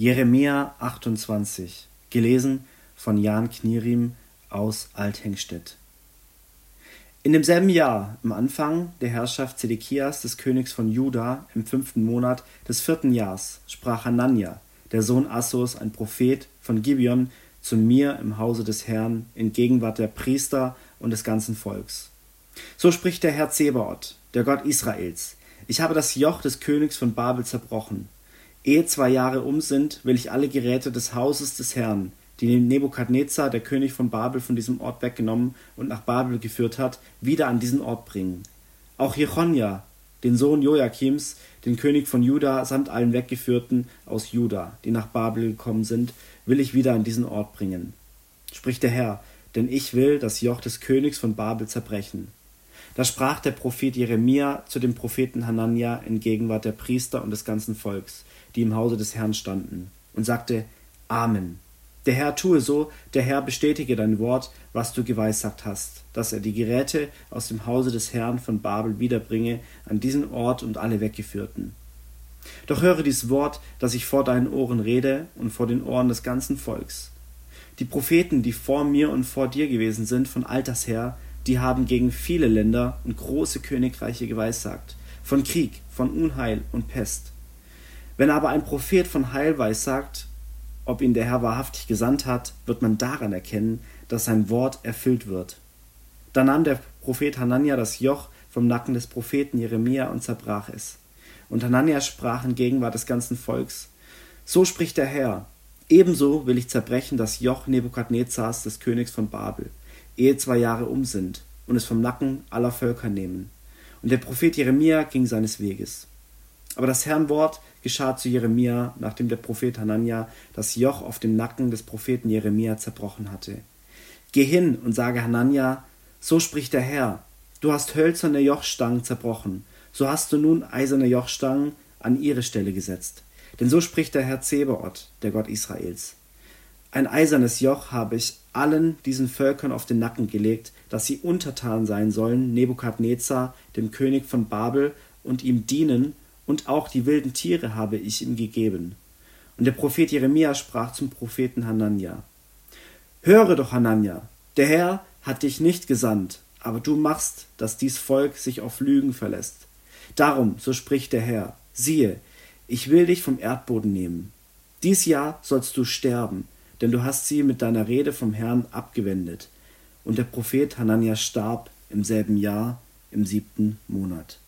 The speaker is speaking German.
Jeremia 28, gelesen von Jan Knierim aus Althengstedt. In demselben Jahr, im Anfang der Herrschaft Zedekias des Königs von Juda, im fünften Monat des vierten Jahres, sprach Hanania, der Sohn Assos, ein Prophet von Gibeon, zu mir im Hause des Herrn, in Gegenwart der Priester und des ganzen Volks. So spricht der Herr Zebaoth, der Gott Israels. Ich habe das Joch des Königs von Babel zerbrochen Ehe zwei Jahre um sind, will ich alle Geräte des Hauses des Herrn, die Nebukadnezar, der König von Babel, von diesem Ort weggenommen und nach Babel geführt hat, wieder an diesen Ort bringen. Auch Jechonja, den Sohn Joachims, den König von Juda, samt allen Weggeführten aus Juda, die nach Babel gekommen sind, will ich wieder an diesen Ort bringen. Spricht der Herr, denn ich will das Joch des Königs von Babel zerbrechen. Da sprach der Prophet Jeremia zu dem Propheten Hanania in Gegenwart der Priester und des ganzen Volks, die im Hause des Herrn standen, und sagte Amen. Der Herr tue so, der Herr bestätige dein Wort, was du geweissagt hast, dass er die Geräte aus dem Hause des Herrn von Babel wiederbringe an diesen Ort und alle Weggeführten. Doch höre dies Wort, das ich vor deinen Ohren rede und vor den Ohren des ganzen Volks. Die Propheten, die vor mir und vor dir gewesen sind, von alters her, die haben gegen viele Länder und große Königreiche geweissagt, von Krieg, von Unheil und Pest. Wenn aber ein Prophet von Heil weissagt, ob ihn der Herr wahrhaftig gesandt hat, wird man daran erkennen, dass sein Wort erfüllt wird. Da nahm der Prophet Hanania das Joch vom Nacken des Propheten Jeremia und zerbrach es. Und Hanania sprach in Gegenwart des ganzen Volks: So spricht der Herr: Ebenso will ich zerbrechen das Joch Nebukadnezars des Königs von Babel ehe zwei Jahre um sind, und es vom Nacken aller Völker nehmen. Und der Prophet Jeremia ging seines Weges. Aber das Herrn Wort geschah zu Jeremia, nachdem der Prophet Hanania das Joch auf dem Nacken des Propheten Jeremia zerbrochen hatte. Geh hin und sage Hanania, so spricht der Herr, du hast hölzerne Jochstangen zerbrochen, so hast du nun eiserne Jochstangen an ihre Stelle gesetzt. Denn so spricht der Herr Zebaoth, der Gott Israels. Ein eisernes Joch habe ich allen diesen Völkern auf den Nacken gelegt, dass sie untertan sein sollen Nebukadnezar, dem König von Babel, und ihm dienen, und auch die wilden Tiere habe ich ihm gegeben. Und der Prophet Jeremia sprach zum Propheten Hanania: Höre doch, Hanania, der Herr hat dich nicht gesandt, aber du machst, dass dies Volk sich auf Lügen verlässt. Darum, so spricht der Herr, siehe, ich will dich vom Erdboden nehmen. Dies Jahr sollst du sterben, denn du hast sie mit deiner Rede vom Herrn abgewendet. Und der Prophet Hanania starb im selben Jahr, im siebten Monat.